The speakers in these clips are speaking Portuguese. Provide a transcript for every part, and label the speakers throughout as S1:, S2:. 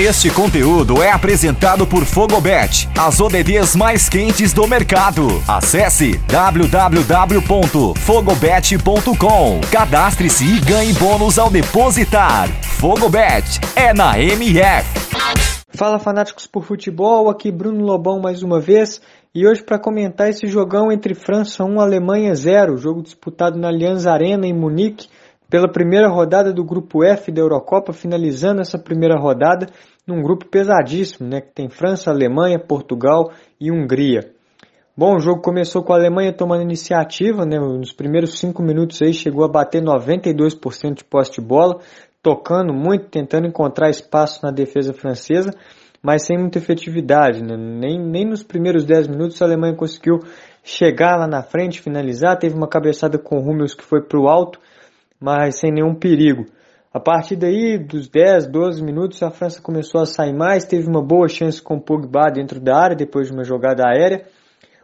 S1: Este conteúdo é apresentado por Fogobet, as ODDs mais quentes do mercado. Acesse www.fogobet.com. Cadastre-se e ganhe bônus ao depositar. Fogobet é na MF.
S2: Fala fanáticos por futebol, aqui Bruno Lobão mais uma vez e hoje para comentar esse jogão entre França 1 Alemanha 0, jogo disputado na Allianz Arena em Munique pela primeira rodada do grupo F da Eurocopa, finalizando essa primeira rodada num grupo pesadíssimo, né, que tem França, Alemanha, Portugal e Hungria. Bom, o jogo começou com a Alemanha tomando iniciativa, né, nos primeiros cinco minutos aí chegou a bater 92% de posse de bola, tocando muito, tentando encontrar espaço na defesa francesa, mas sem muita efetividade. Né? Nem, nem nos primeiros 10 minutos a Alemanha conseguiu chegar lá na frente, finalizar. Teve uma cabeçada com o Hummels que foi para o alto, mas sem nenhum perigo. A partir daí, dos 10, 12 minutos, a França começou a sair mais, teve uma boa chance com o Pogba dentro da área, depois de uma jogada aérea.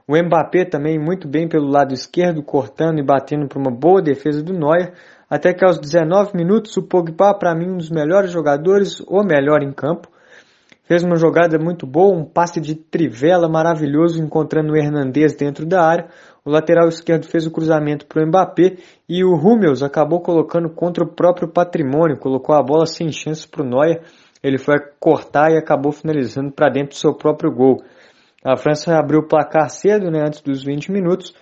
S2: O Mbappé também muito bem pelo lado esquerdo, cortando e batendo para uma boa defesa do Neuer, até que aos 19 minutos o Pogba, para mim, um dos melhores jogadores, ou melhor em campo, fez uma jogada muito boa, um passe de trivela maravilhoso, encontrando o Hernandez dentro da área. O lateral esquerdo fez o cruzamento para o Mbappé e o Hummels acabou colocando contra o próprio patrimônio, colocou a bola sem chance para o Neuer. Ele foi cortar e acabou finalizando para dentro do seu próprio gol. A França abriu o placar cedo, né, antes dos 20 minutos,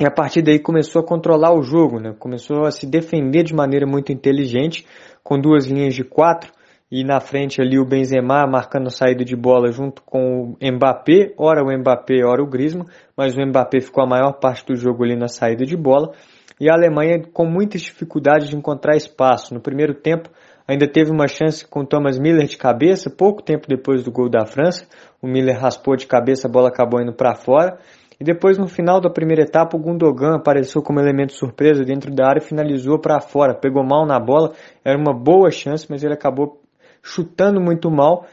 S2: e a partir daí começou a controlar o jogo, né, começou a se defender de maneira muito inteligente, com duas linhas de quatro, e na frente ali o Benzema marcando a saída de bola junto com o Mbappé, ora o Mbappé, ora o Griezmann, mas o Mbappé ficou a maior parte do jogo ali na saída de bola, e a Alemanha com muitas dificuldades de encontrar espaço. No primeiro tempo ainda teve uma chance com Thomas Miller de cabeça, pouco tempo depois do gol da França, o Miller raspou de cabeça, a bola acabou indo para fora, e depois no final da primeira etapa o Gundogan apareceu como elemento surpresa dentro da área e finalizou para fora, pegou mal na bola, era uma boa chance, mas ele acabou chutando muito mal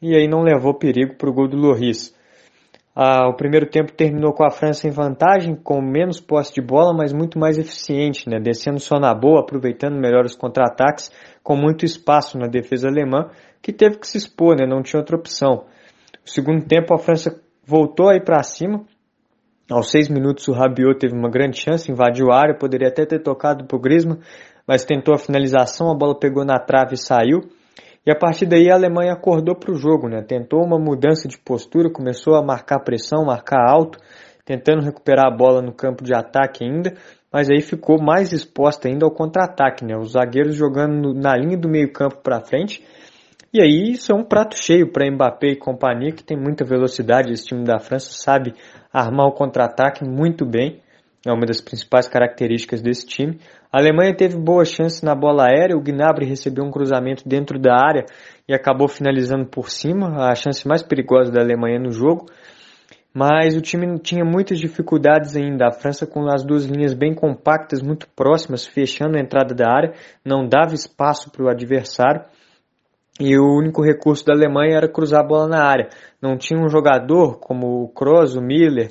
S2: e aí não levou perigo para o gol do Loris. Ah, o primeiro tempo terminou com a França em vantagem, com menos posse de bola, mas muito mais eficiente, né? descendo só na boa, aproveitando melhor os contra-ataques, com muito espaço na defesa alemã, que teve que se expor, né? não tinha outra opção. No segundo tempo, a França voltou aí para cima. Aos seis minutos, o Rabiot teve uma grande chance, invadiu a área, poderia até ter tocado para o Griezmann, mas tentou a finalização, a bola pegou na trave e saiu. E a partir daí a Alemanha acordou para o jogo, né? tentou uma mudança de postura, começou a marcar pressão, marcar alto, tentando recuperar a bola no campo de ataque ainda, mas aí ficou mais exposta ainda ao contra-ataque, né? os zagueiros jogando na linha do meio campo para frente. E aí isso é um prato cheio para Mbappé e companhia, que tem muita velocidade, esse time da França sabe armar o contra-ataque muito bem é uma das principais características desse time. A Alemanha teve boa chance na bola aérea, o Gnabry recebeu um cruzamento dentro da área e acabou finalizando por cima, a chance mais perigosa da Alemanha no jogo. Mas o time tinha muitas dificuldades ainda. A França com as duas linhas bem compactas, muito próximas, fechando a entrada da área, não dava espaço para o adversário. E o único recurso da Alemanha era cruzar a bola na área. Não tinha um jogador como o Kroos, o Miller,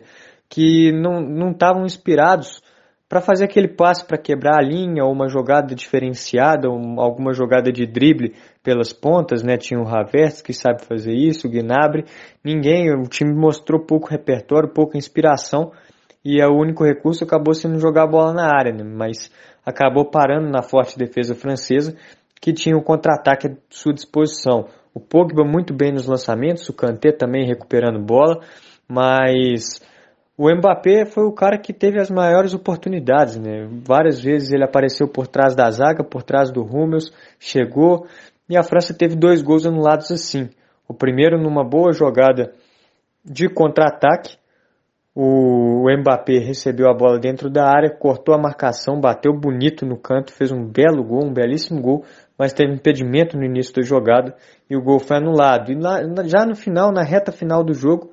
S2: que não estavam inspirados para fazer aquele passe para quebrar a linha ou uma jogada diferenciada, ou alguma jogada de drible pelas pontas, né? Tinha o Havertz que sabe fazer isso, o Gnabry, ninguém, o time mostrou pouco repertório, pouca inspiração e o único recurso acabou sendo jogar a bola na área, né? mas acabou parando na forte defesa francesa que tinha o contra-ataque à sua disposição. O Pogba muito bem nos lançamentos, o Kanté também recuperando bola, mas o Mbappé foi o cara que teve as maiores oportunidades, né? Várias vezes ele apareceu por trás da zaga, por trás do Hummels, chegou e a França teve dois gols anulados assim. O primeiro numa boa jogada de contra-ataque, o Mbappé recebeu a bola dentro da área, cortou a marcação, bateu bonito no canto, fez um belo gol, um belíssimo gol, mas teve impedimento no início da jogada e o gol foi anulado. E lá, já no final, na reta final do jogo,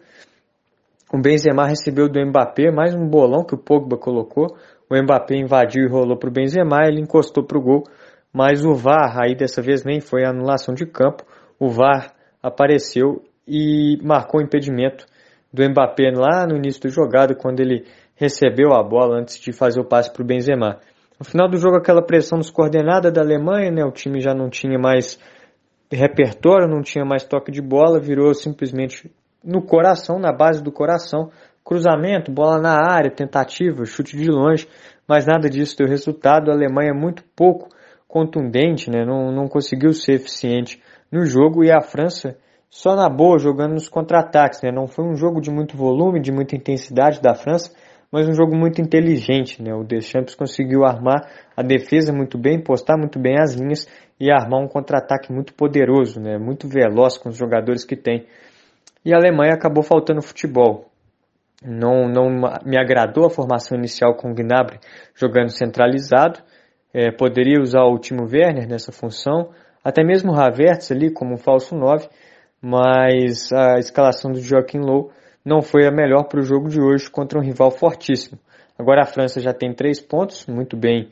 S2: o Benzema recebeu do Mbappé mais um bolão que o Pogba colocou. O Mbappé invadiu e rolou para o Benzema, ele encostou para o gol, mas o VAR, aí dessa vez nem foi anulação de campo, o VAR apareceu e marcou o impedimento do Mbappé lá no início do jogado, quando ele recebeu a bola antes de fazer o passe para o Benzema. No final do jogo, aquela pressão descoordenada da Alemanha, né, o time já não tinha mais repertório, não tinha mais toque de bola, virou simplesmente no coração, na base do coração, cruzamento, bola na área, tentativa, chute de longe, mas nada disso deu resultado. A Alemanha é muito pouco contundente, né? não, não conseguiu ser eficiente no jogo e a França só na boa jogando nos contra-ataques. Né? Não foi um jogo de muito volume, de muita intensidade da França, mas um jogo muito inteligente. Né? O Deschamps conseguiu armar a defesa muito bem, postar muito bem as linhas e armar um contra-ataque muito poderoso, né? muito veloz com os jogadores que tem. E a Alemanha acabou faltando futebol. Não, não me agradou a formação inicial com o Gnabry jogando centralizado. É, poderia usar o Timo Werner nessa função, até mesmo o Havertz ali como um falso 9, mas a escalação do Joaquim Low não foi a melhor para o jogo de hoje contra um rival fortíssimo. Agora a França já tem três pontos, muito bem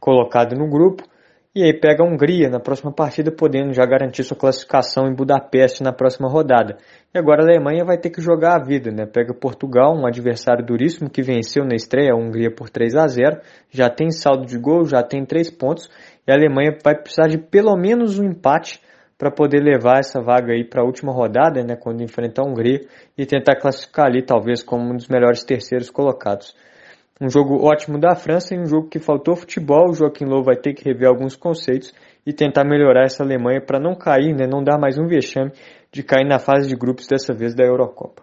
S2: colocado no grupo, e aí pega a Hungria na próxima partida, podendo já garantir sua classificação em Budapeste na próxima rodada. E agora a Alemanha vai ter que jogar a vida, né? Pega Portugal, um adversário duríssimo que venceu na estreia a Hungria por 3 a 0, já tem saldo de gol, já tem três pontos, e a Alemanha vai precisar de pelo menos um empate para poder levar essa vaga aí para a última rodada, né, quando enfrentar a Hungria e tentar classificar ali talvez como um dos melhores terceiros colocados. Um jogo ótimo da França e um jogo que faltou futebol. O Joaquim Low vai ter que rever alguns conceitos e tentar melhorar essa Alemanha para não cair, né, não dar mais um vexame de cair na fase de grupos dessa vez da Eurocopa.